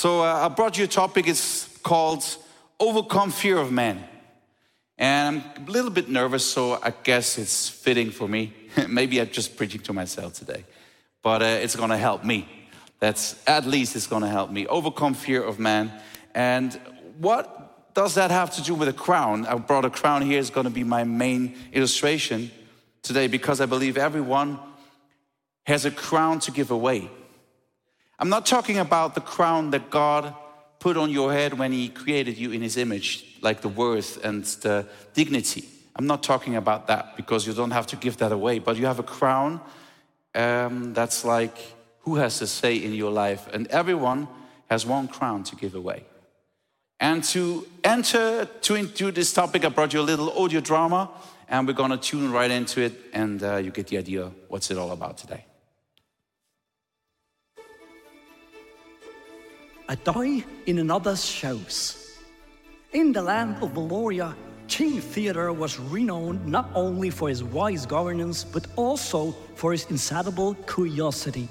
So uh, I brought you a topic. It's called Overcome Fear of Man. And I'm a little bit nervous, so I guess it's fitting for me. Maybe I'm just preaching to myself today, but uh, it's gonna help me. That's at least it's gonna help me. Overcome fear of man. And what does that have to do with a crown? I brought a crown here, it's gonna be my main illustration today because I believe everyone has a crown to give away. I'm not talking about the crown that God put on your head when He created you in His image, like the worth and the dignity. I'm not talking about that because you don't have to give that away, but you have a crown um, that's like who has to say in your life, and everyone has one crown to give away. And to enter to into this topic, I brought you a little audio drama, and we're gonna tune right into it, and uh, you get the idea what's it all about today. A die in another's shoes. In the land of Valoria, King Theodore was renowned not only for his wise governance, but also for his insatiable curiosity.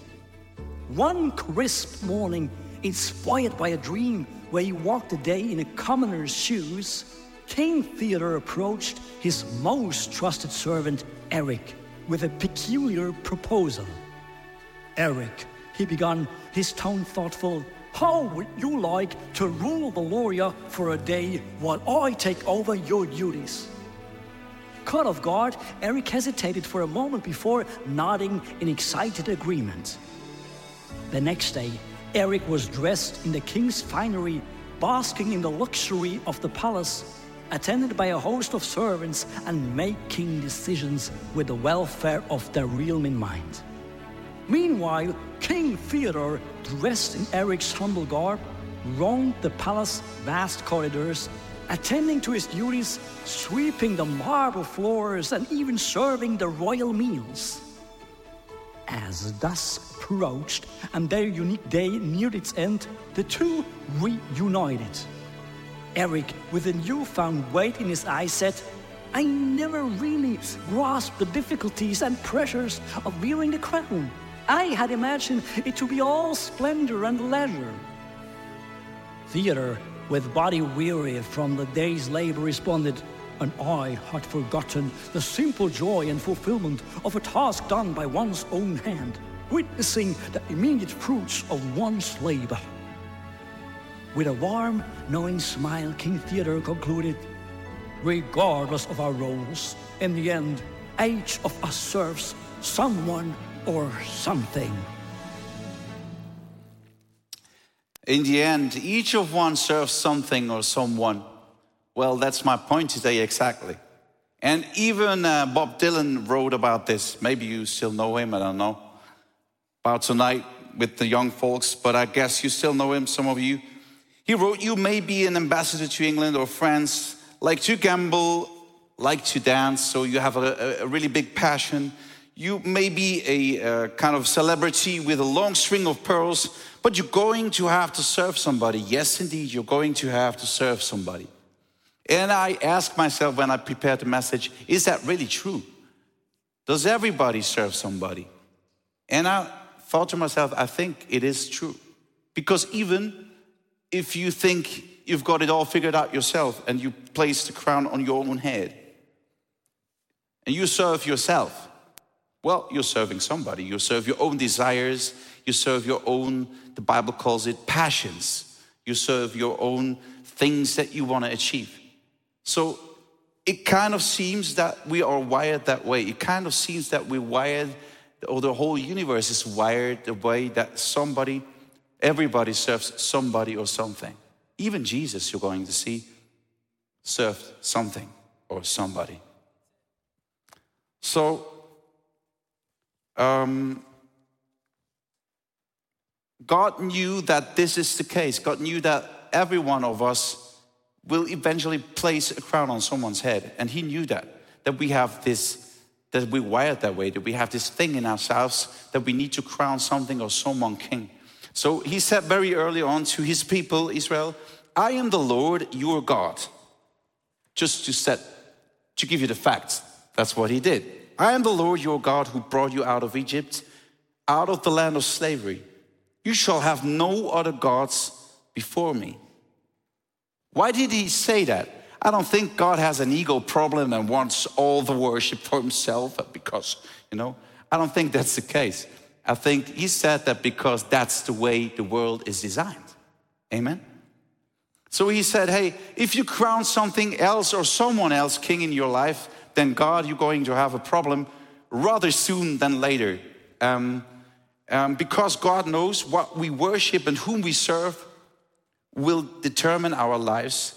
One crisp morning, inspired by a dream where he walked a day in a commoner's shoes, King Theodore approached his most trusted servant, Eric, with a peculiar proposal. Eric, he began, his tone thoughtful, how would you like to rule Valoria for a day while I take over your duties? Caught off guard, Eric hesitated for a moment before nodding in excited agreement. The next day, Eric was dressed in the king's finery, basking in the luxury of the palace, attended by a host of servants and making decisions with the welfare of the realm in mind. Meanwhile, King Theodore, dressed in Eric's humble garb, roamed the palace's vast corridors, attending to his duties, sweeping the marble floors, and even serving the royal meals. As dusk approached and their unique day neared its end, the two reunited. Eric, with a newfound weight in his eyes, said, I never really grasped the difficulties and pressures of wearing the crown. I had imagined it to be all splendor and leisure. Theodore, with body weary from the day's labor, responded, and I had forgotten the simple joy and fulfillment of a task done by one's own hand, witnessing the immediate fruits of one's labor. With a warm, knowing smile, King Theodore concluded, regardless of our roles, in the end, each of us serves someone or something. In the end, each of one serves something or someone. Well, that's my point today exactly. And even uh, Bob Dylan wrote about this. Maybe you still know him, I don't know. About tonight with the young folks, but I guess you still know him, some of you. He wrote, You may be an ambassador to England or France, like to gamble, like to dance, so you have a, a really big passion you may be a uh, kind of celebrity with a long string of pearls, but you're going to have to serve somebody. Yes, indeed, you're going to have to serve somebody. And I ask myself when I prepare the message, is that really true? Does everybody serve somebody? And I thought to myself, I think it is true. Because even if you think you've got it all figured out yourself and you place the crown on your own head and you serve yourself, well, you're serving somebody. You serve your own desires. You serve your own, the Bible calls it passions. You serve your own things that you want to achieve. So it kind of seems that we are wired that way. It kind of seems that we're wired, or the whole universe is wired the way that somebody, everybody serves somebody or something. Even Jesus, you're going to see, served something or somebody. So um, God knew that this is the case. God knew that every one of us will eventually place a crown on someone's head. And He knew that, that we have this, that we're wired that way, that we have this thing in ourselves that we need to crown something or someone king. So He said very early on to His people, Israel, I am the Lord your God. Just to set, to give you the facts, that's what He did. I am the Lord your God who brought you out of Egypt, out of the land of slavery. You shall have no other gods before me. Why did he say that? I don't think God has an ego problem and wants all the worship for himself because, you know, I don't think that's the case. I think he said that because that's the way the world is designed. Amen? So he said, hey, if you crown something else or someone else king in your life, then God, you're going to have a problem rather soon than later. Um, um, because God knows what we worship and whom we serve will determine our lives.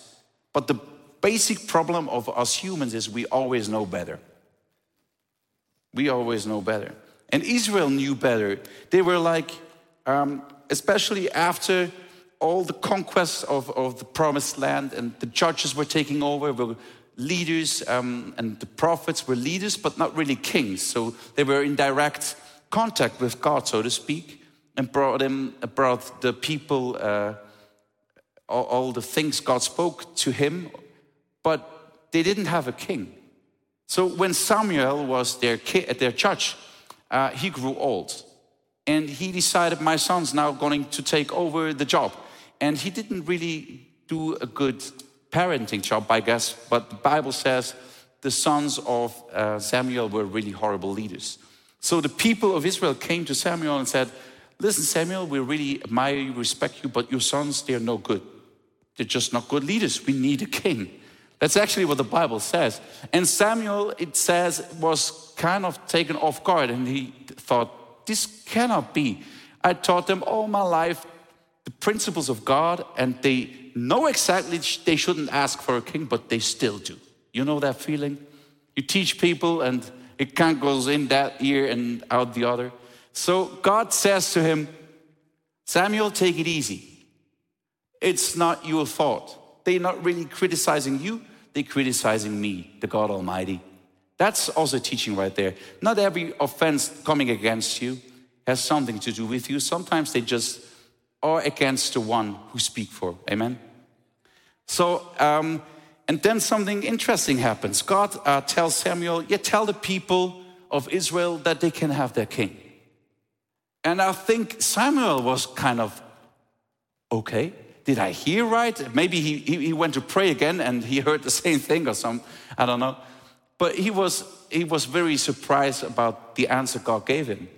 But the basic problem of us humans is we always know better. We always know better. And Israel knew better. They were like, um, especially after all the conquests of, of the promised land and the judges were taking over, leaders, um, and the prophets were leaders, but not really kings. So they were in direct contact with God, so to speak, and brought him, brought the people uh, all, all the things God spoke to him, but they didn't have a king. So when Samuel was their at their judge, uh, he grew old, and he decided, "My son's now going to take over the job." And he didn't really do a good parenting job, I guess. But the Bible says the sons of uh, Samuel were really horrible leaders. So the people of Israel came to Samuel and said, Listen, Samuel, we really admire you, respect you, but your sons, they're no good. They're just not good leaders. We need a king. That's actually what the Bible says. And Samuel, it says, was kind of taken off guard and he thought, This cannot be. I taught them all my life the principles of God and they know exactly they shouldn't ask for a king, but they still do. You know that feeling? You teach people and it kind of goes in that ear and out the other. So God says to him, Samuel, take it easy. It's not your fault. They're not really criticizing you, they're criticizing me, the God Almighty. That's also teaching right there. Not every offense coming against you has something to do with you. Sometimes they just are against the one who speak for. Amen. So, um, and then something interesting happens. God uh, tells Samuel, "Yeah, tell the people of Israel that they can have their king." And I think Samuel was kind of okay did I hear right? Maybe he, he, went to pray again and he heard the same thing or some, I don't know. But he was, he was very surprised about the answer God gave him.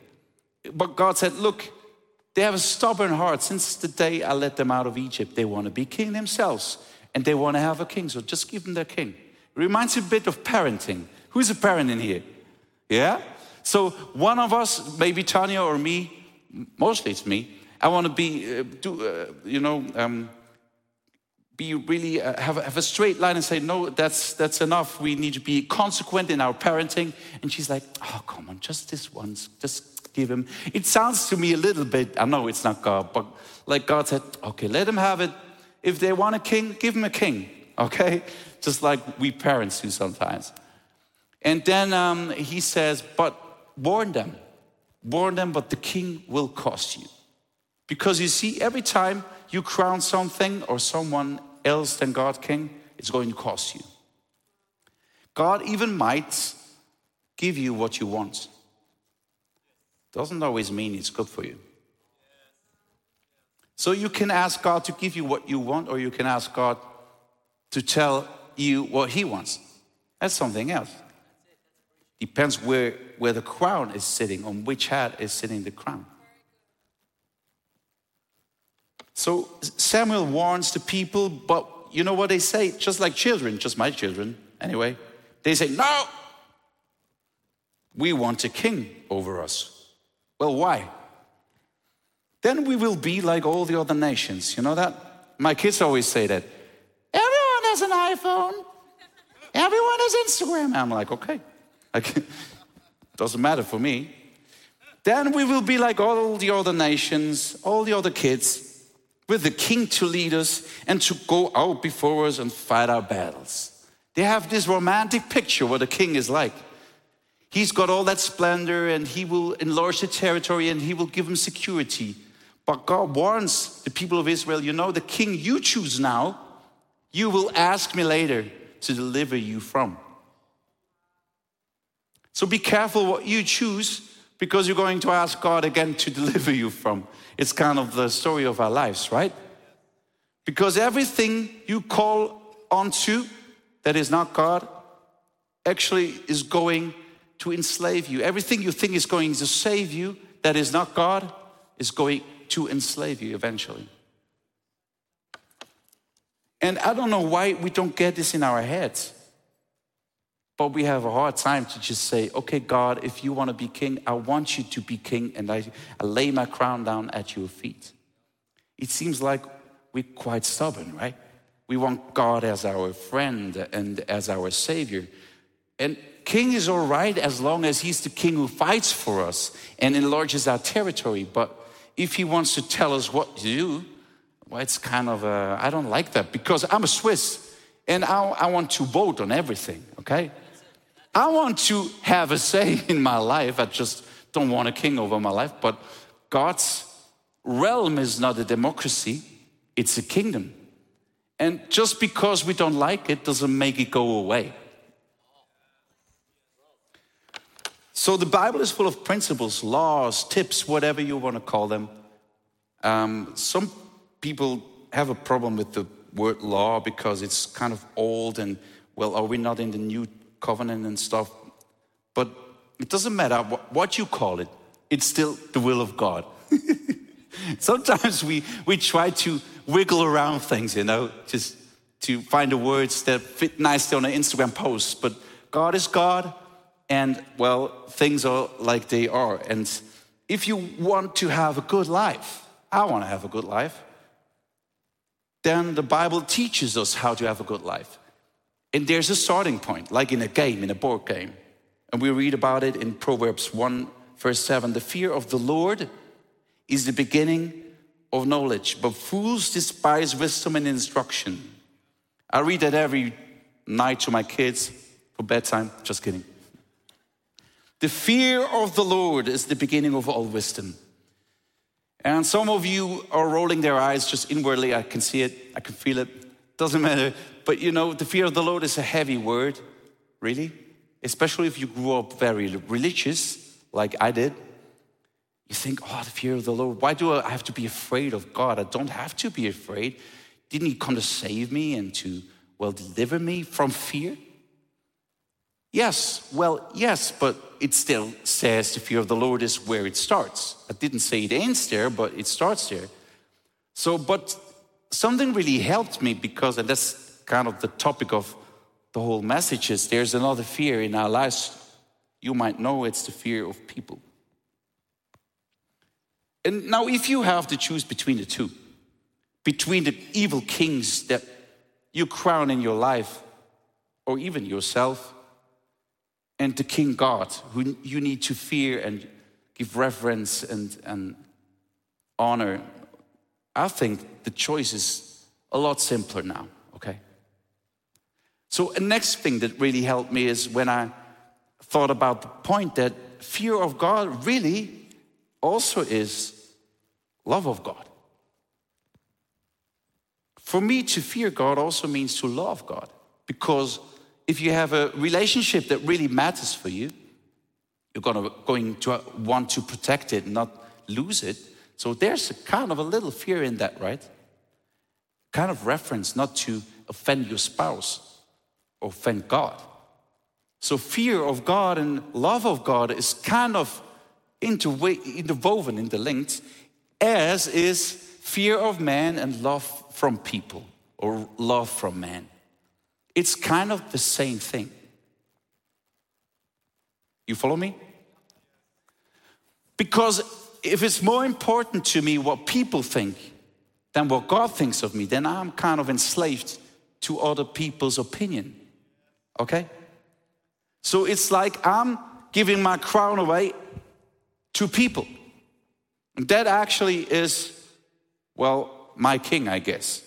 But God said, Look, they have a stubborn heart. Since the day I let them out of Egypt, they want to be king themselves and they want to have a king. So just give them their king. It reminds me a bit of parenting. Who's a parent in here? Yeah? So one of us, maybe Tanya or me, mostly it's me, I want to be, uh, do, uh, you know, um, be really uh, have, have a straight line and say, no, that's that's enough. We need to be consequent in our parenting. And she's like, oh, come on, just this once, just give him. It sounds to me a little bit. I know it's not God, but like God said, okay, let him have it. If they want a king, give him a king. Okay, just like we parents do sometimes. And then um, he says, but warn them, warn them, but the king will cost you. Because you see, every time you crown something or someone else than God king, it's going to cost you. God even might give you what you want. Doesn't always mean it's good for you. So you can ask God to give you what you want, or you can ask God to tell you what He wants. That's something else. Depends where, where the crown is sitting, on which head is sitting the crown. So Samuel warns the people, but you know what they say? Just like children, just my children, anyway. They say, No, we want a king over us. Well, why? Then we will be like all the other nations. You know that? My kids always say that. Everyone has an iPhone. Everyone has Instagram. I'm like, okay. Doesn't matter for me. Then we will be like all the other nations, all the other kids with the king to lead us and to go out before us and fight our battles. They have this romantic picture what a king is like. He's got all that splendor and he will enlarge the territory and he will give them security. But God warns the people of Israel you know, the king you choose now, you will ask me later to deliver you from. So be careful what you choose because you're going to ask God again to deliver you from. It's kind of the story of our lives, right? Because everything you call onto that is not God actually is going to enslave you. Everything you think is going to save you that is not God is going to enslave you eventually. And I don't know why we don't get this in our heads. But we have a hard time to just say, okay, God, if you want to be king, I want you to be king, and I, I lay my crown down at your feet. It seems like we're quite stubborn, right? We want God as our friend and as our savior. And king is all right as long as he's the king who fights for us and enlarges our territory. But if he wants to tell us what to do, well, it's kind of, I don't like that because I'm a Swiss and I, I want to vote on everything, okay? I want to have a say in my life. I just don't want a king over my life. But God's realm is not a democracy, it's a kingdom. And just because we don't like it doesn't make it go away. So the Bible is full of principles, laws, tips, whatever you want to call them. Um, some people have a problem with the word law because it's kind of old and, well, are we not in the new covenant and stuff? But it doesn't matter what you call it, it's still the will of God. Sometimes we, we try to wiggle around things, you know, just to find the words that fit nicely on an Instagram post. But God is God, and well, things are like they are. And if you want to have a good life, I want to have a good life, then the Bible teaches us how to have a good life. And there's a starting point, like in a game, in a board game. And we read about it in Proverbs 1, verse 7. The fear of the Lord is the beginning of knowledge, but fools despise wisdom and instruction. I read that every night to my kids for bedtime. Just kidding. The fear of the Lord is the beginning of all wisdom. And some of you are rolling their eyes just inwardly. I can see it, I can feel it. Doesn't matter. But you know, the fear of the Lord is a heavy word, really. Especially if you grew up very religious, like I did. You think, oh, the fear of the Lord. Why do I have to be afraid of God? I don't have to be afraid. Didn't He come to save me and to, well, deliver me from fear? Yes, well, yes, but it still says the fear of the Lord is where it starts. I didn't say it ends there, but it starts there. So, but something really helped me because, and that's kind of the topic of the whole message is there's another fear in our lives. You might know it's the fear of people. And now, if you have to choose between the two, between the evil kings that you crown in your life, or even yourself, and the King God, who you need to fear and give reverence and, and honor, I think the choice is a lot simpler now, okay? So, the next thing that really helped me is when I thought about the point that fear of God really also is love of God. For me, to fear God also means to love God. Because if you have a relationship that really matters for you, you're gonna, going to want to protect it, not lose it. So there's a kind of a little fear in that, right? Kind of reference not to offend your spouse or offend God. So fear of God and love of God is kind of interwoven, interlinked as is fear of man and love from people or love from man. It's kind of the same thing. You follow me? Because if it's more important to me what people think than what God thinks of me, then I'm kind of enslaved to other people's opinion. Okay? So it's like I'm giving my crown away to people. And that actually is, well, my king, I guess.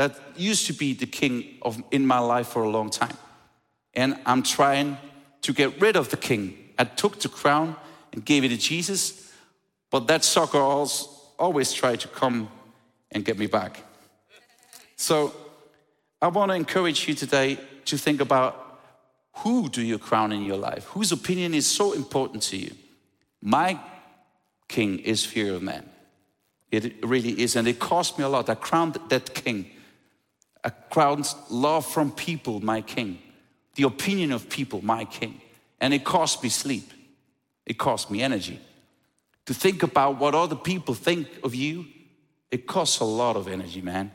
That used to be the king of, in my life for a long time. And I'm trying to get rid of the king. I took the crown and gave it to Jesus, but that sucker always, always tried to come and get me back. So I want to encourage you today to think about who do you crown in your life? Whose opinion is so important to you? My king is fear of man. It really is. And it cost me a lot. I crowned that king. I crowned love from people, my king. The opinion of people, my king. And it cost me sleep. It cost me energy. To think about what other people think of you, it costs a lot of energy, man.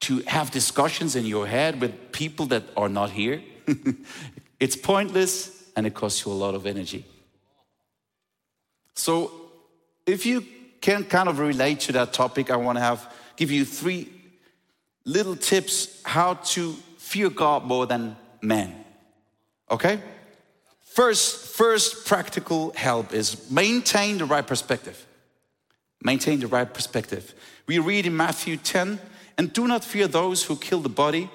To have discussions in your head with people that are not here, it's pointless and it costs you a lot of energy. So, if you can kind of relate to that topic, I want to have give you three little tips how to fear God more than men. Okay? First, first practical help is maintain the right perspective. Maintain the right perspective. We read in Matthew 10, and do not fear those who kill the body,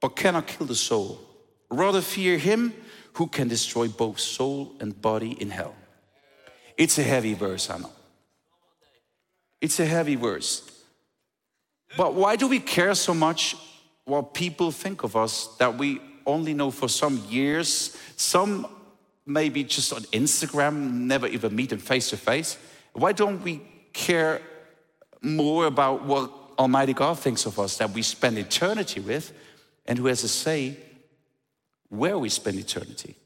but cannot kill the soul. Rather fear him who can destroy both soul and body in hell. It's a heavy verse, I know. It's a heavy verse. But why do we care so much what people think of us that we only know for some years? Some maybe just on Instagram, never even meet them face to face. Why don't we care more about what Almighty God thinks of us that we spend eternity with and who has a say where we spend eternity?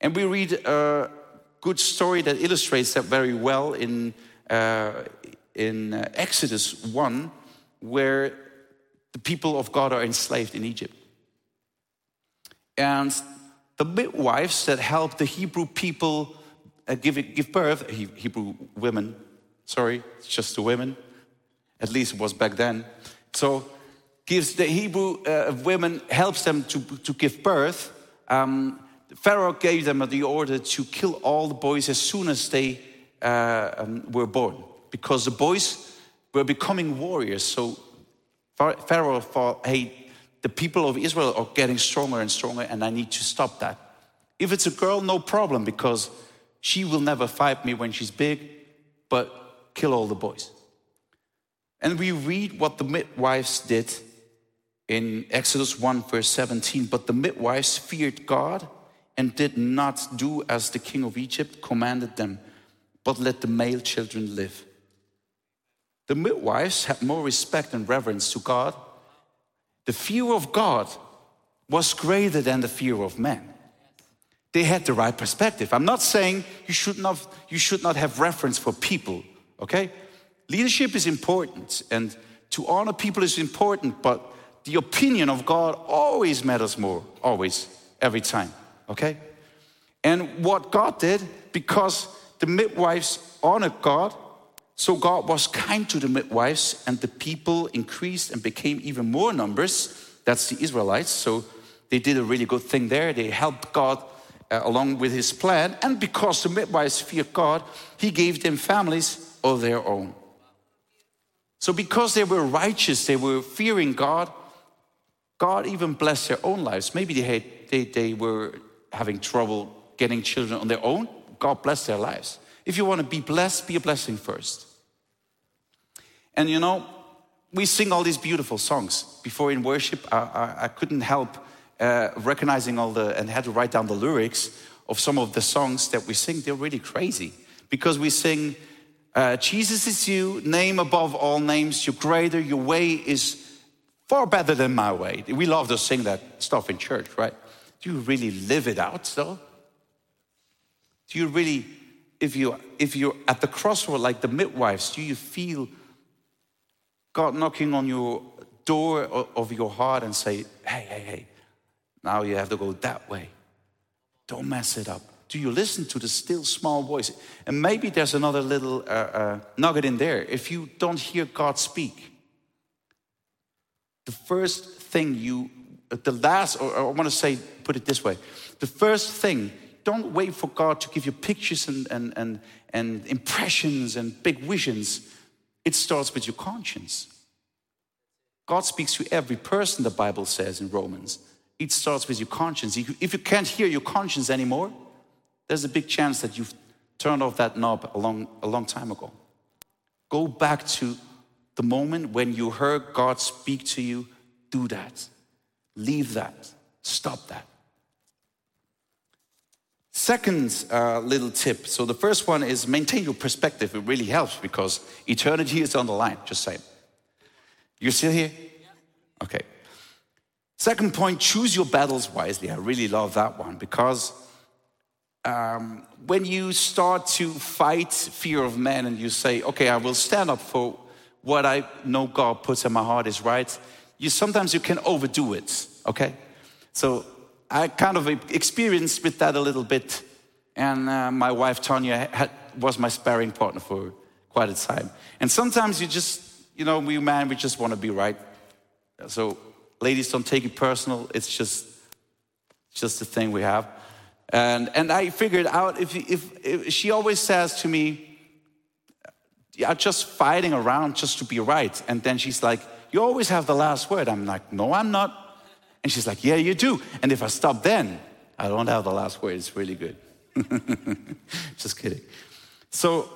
And we read a good story that illustrates that very well in, uh, in uh, Exodus 1, where the people of God are enslaved in Egypt. And the midwives that help the Hebrew people uh, give, give birth, Hebrew women, sorry, it's just the women, at least it was back then. So, gives the Hebrew uh, women, helps them to, to give birth. Um, Pharaoh gave them the order to kill all the boys as soon as they uh, um, were born, because the boys were becoming warriors. So Pharaoh thought, hey, the people of Israel are getting stronger and stronger, and I need to stop that. If it's a girl, no problem, because she will never fight me when she's big, but kill all the boys. And we read what the midwives did in Exodus 1, verse 17. But the midwives feared God and did not do as the king of Egypt commanded them, but let the male children live. The midwives had more respect and reverence to God. The fear of God was greater than the fear of man. They had the right perspective. I'm not saying you should not, you should not have reverence for people, okay? Leadership is important and to honor people is important, but the opinion of God always matters more, always, every time. Okay? And what God did, because the midwives honored God, so God was kind to the midwives, and the people increased and became even more numbers. That's the Israelites. So they did a really good thing there. They helped God uh, along with his plan. And because the midwives feared God, he gave them families of their own. So because they were righteous, they were fearing God, God even blessed their own lives. Maybe they, had, they, they were having trouble getting children on their own, God bless their lives. If you want to be blessed, be a blessing first. And you know, we sing all these beautiful songs. Before in worship, I, I, I couldn't help uh, recognizing all the, and had to write down the lyrics of some of the songs that we sing. They're really crazy because we sing, uh, Jesus is you, name above all names, you're greater, your way is far better than my way. We love to sing that stuff in church, right? Do you really live it out though? Do you really, if you if you're at the crossroad like the midwives, do you feel God knocking on your door of your heart and say, hey, hey, hey, now you have to go that way. Don't mess it up. Do you listen to the still small voice? And maybe there's another little uh, uh, nugget in there. If you don't hear God speak, the first thing you the last, or I want to say, put it this way the first thing, don't wait for God to give you pictures and, and, and, and impressions and big visions. It starts with your conscience. God speaks to every person, the Bible says in Romans. It starts with your conscience. If you can't hear your conscience anymore, there's a big chance that you've turned off that knob a long, a long time ago. Go back to the moment when you heard God speak to you, do that. Leave that. Stop that. Second uh, little tip. So the first one is maintain your perspective. It really helps because eternity is on the line. Just saying. You're still here? Okay. Second point, choose your battles wisely. I really love that one because um, when you start to fight fear of man and you say, okay, I will stand up for what I know God puts in my heart is right, you sometimes you can overdo it, okay? So I kind of experienced with that a little bit. And uh, my wife, Tanya, had, was my sparring partner for quite a time. And sometimes you just, you know, we men, we just want to be right. So ladies, don't take it personal. It's just, just the thing we have. And, and I figured out if, if, if she always says to me, you're just fighting around just to be right. And then she's like, you always have the last word. I'm like, no, I'm not. And she's like, Yeah, you do. And if I stop then, I don't have the last word. It's really good. Just kidding. So,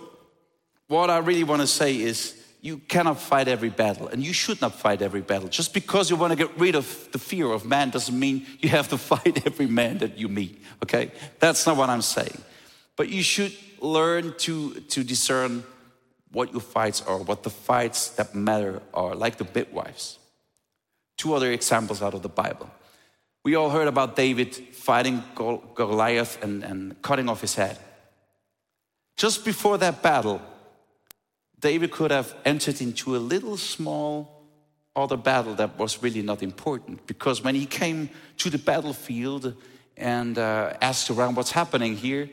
what I really want to say is, you cannot fight every battle, and you should not fight every battle. Just because you want to get rid of the fear of man doesn't mean you have to fight every man that you meet, okay? That's not what I'm saying. But you should learn to, to discern what your fights are, what the fights that matter are, like the midwives. Two other examples out of the Bible. We all heard about David fighting Goliath and, and cutting off his head. Just before that battle, David could have entered into a little small other battle that was really not important because when he came to the battlefield and uh, asked around what's happening here,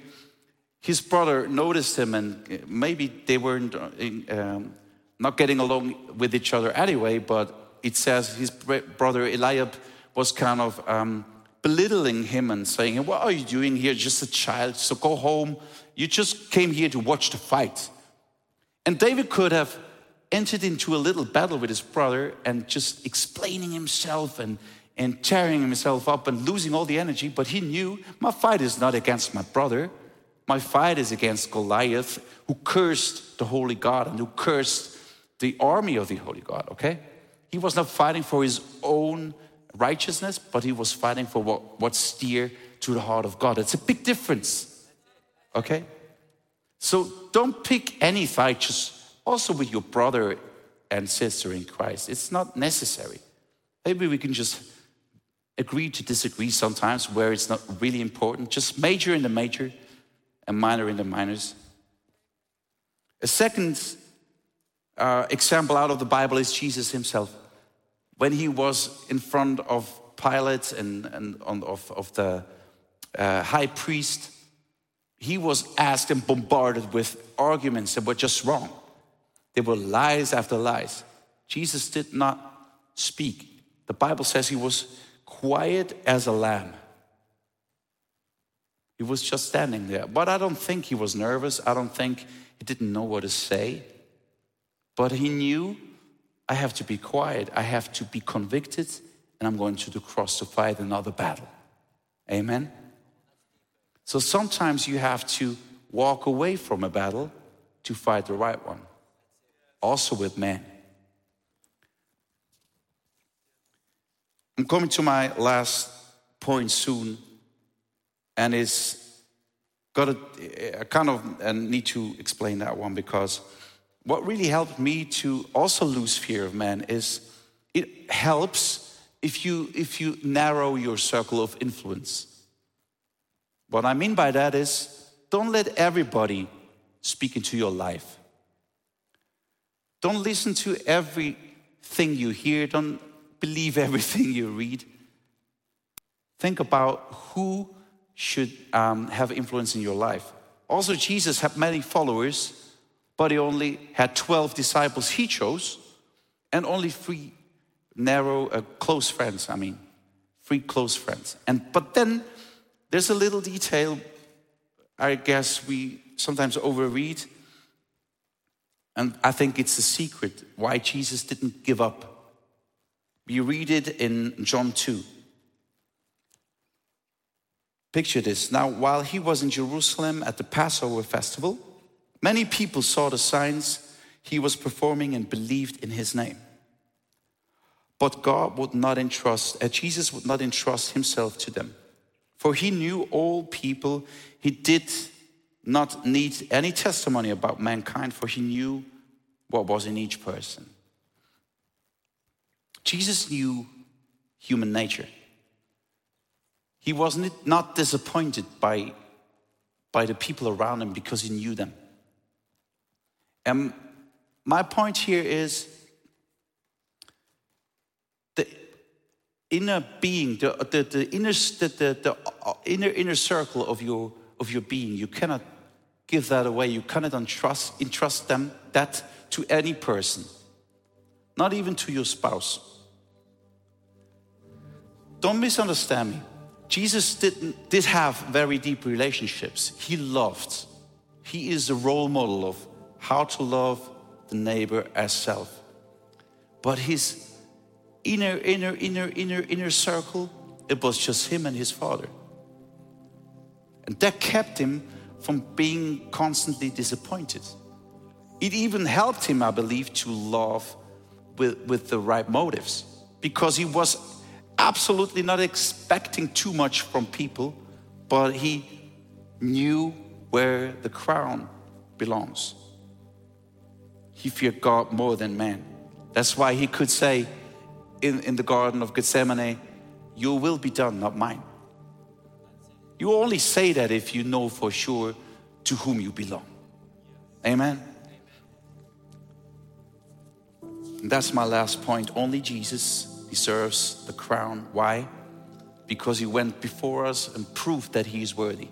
his brother noticed him and maybe they weren't uh, um, not getting along with each other anyway, but it says his brother Eliab was kind of um, belittling him and saying, What are you doing here? Just a child, so go home. You just came here to watch the fight. And David could have entered into a little battle with his brother and just explaining himself and, and tearing himself up and losing all the energy, but he knew my fight is not against my brother. My fight is against Goliath, who cursed the holy God and who cursed the army of the holy God, okay? He was not fighting for his own righteousness, but he was fighting for what, what's dear to the heart of God. It's a big difference. Okay? So don't pick any fight, just also with your brother and sister in Christ. It's not necessary. Maybe we can just agree to disagree sometimes where it's not really important. Just major in the major and minor in the minors. A second uh, example out of the Bible is Jesus himself when he was in front of Pilate and, and on, of, of the uh, high priest, he was asked and bombarded with arguments that were just wrong. They were lies after lies. Jesus did not speak. The Bible says he was quiet as a lamb. He was just standing there. But I don't think he was nervous. I don't think he didn't know what to say. But he knew I have to be quiet. I have to be convicted, and I'm going to the cross to fight another battle. Amen? So sometimes you have to walk away from a battle to fight the right one, also with men. I'm coming to my last point soon, and it's got a, I kind of need to explain that one because what really helped me to also lose fear of man is it helps if you if you narrow your circle of influence. What I mean by that is don't let everybody speak into your life. Don't listen to everything you hear, don't believe everything you read. Think about who should um, have influence in your life. Also, Jesus had many followers but he only had 12 disciples he chose and only three narrow, uh, close friends, I mean, three close friends. And but then there's a little detail I guess we sometimes overread. And I think it's the secret why Jesus didn't give up. We read it in John 2. Picture this. Now, while he was in Jerusalem at the Passover festival, Many people saw the signs he was performing and believed in his name. But God would not entrust, uh, Jesus would not entrust himself to them. For he knew all people. He did not need any testimony about mankind, for he knew what was in each person. Jesus knew human nature. He was not disappointed by, by the people around him because he knew them. And my point here is the inner being, the, the, the, inner, the, the, the uh, inner, inner circle of your, of your being, you cannot give that away. You cannot entrust, entrust them, that to any person, not even to your spouse. Don't misunderstand me. Jesus didn't, did have very deep relationships. He loved. He is a role model of how to love the neighbor as self. But his inner, inner, inner, inner, inner circle, it was just him and his father. And that kept him from being constantly disappointed. It even helped him, I believe, to love with, with the right motives because he was absolutely not expecting too much from people, but he knew where the crown belongs. He feared God more than man. That's why he could say in, in the Garden of Gethsemane, Your will be done, not mine. You only say that if you know for sure to whom you belong. Amen. And that's my last point. Only Jesus deserves the crown. Why? Because he went before us and proved that he is worthy.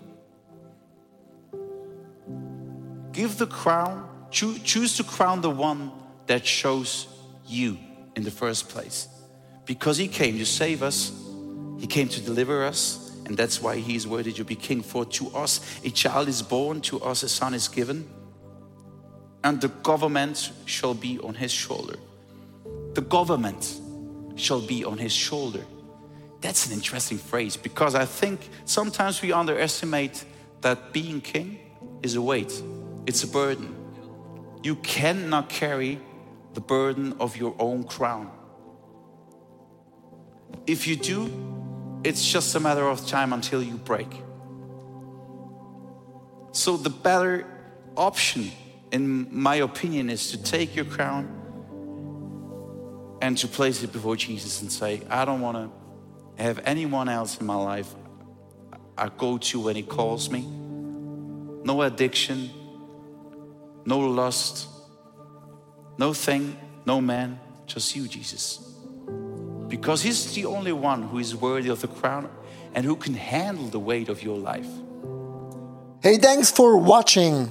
Give the crown, choose to crown the one that shows you in the first place. Because he came to save us, he came to deliver us, and that's why he is worthy to be king. For to us a child is born, to us a son is given, and the government shall be on his shoulder. The government shall be on his shoulder. That's an interesting phrase because I think sometimes we underestimate that being king is a weight, it's a burden. You cannot carry the burden of your own crown. If you do, it's just a matter of time until you break. So, the better option, in my opinion, is to take your crown and to place it before Jesus and say, I don't want to have anyone else in my life I go to when He calls me. No addiction, no lust, no thing, no man, just you, Jesus. Because He's the only one who is worthy of the crown and who can handle the weight of your life. Hey, thanks for watching.